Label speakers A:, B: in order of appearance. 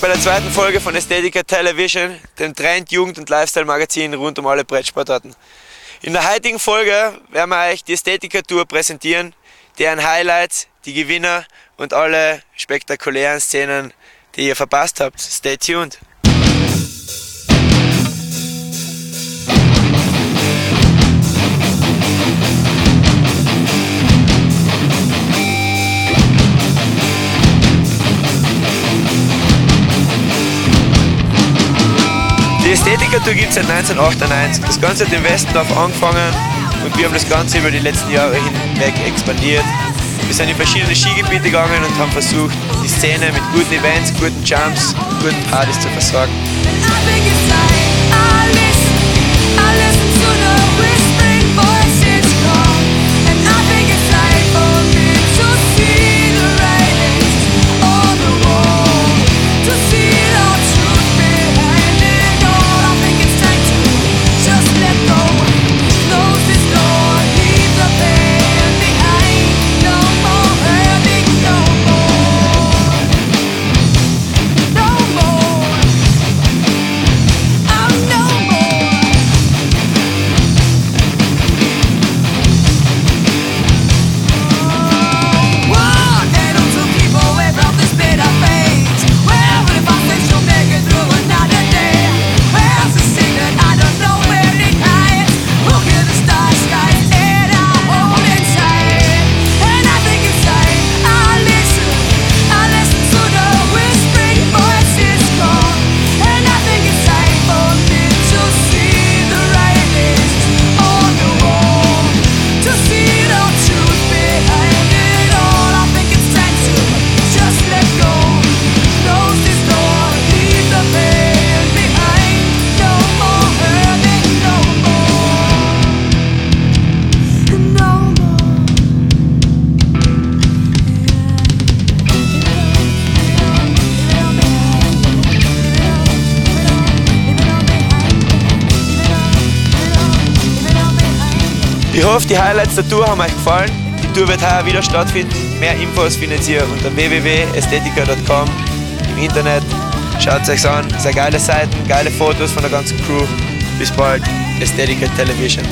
A: zweiten Folge von Ästhetica Television, dem Trend, Jugend und Lifestyle Magazin rund um alle Brettsportarten. In der heutigen Folge werden wir euch die Ästhetica Tour präsentieren, deren Highlights, die Gewinner und alle spektakulären Szenen, die ihr verpasst habt. Stay tuned! Die Ästhetiker-Tour gibt es seit 1998. Das Ganze hat im Westendorf angefangen und wir haben das Ganze über die letzten Jahre hinweg expandiert. Wir sind in verschiedene Skigebiete gegangen und haben versucht, die Szene mit guten Events, guten Jumps, guten Partys zu versorgen. Ich hoffe, die Highlights der Tour haben euch gefallen. Die Tour wird heuer wieder stattfinden. Mehr Infos findet ihr unter www.ästhetica.com im Internet. Schaut es euch an. Sehr geile Seiten, geile Fotos von der ganzen Crew. Bis bald. Ästhetica Television.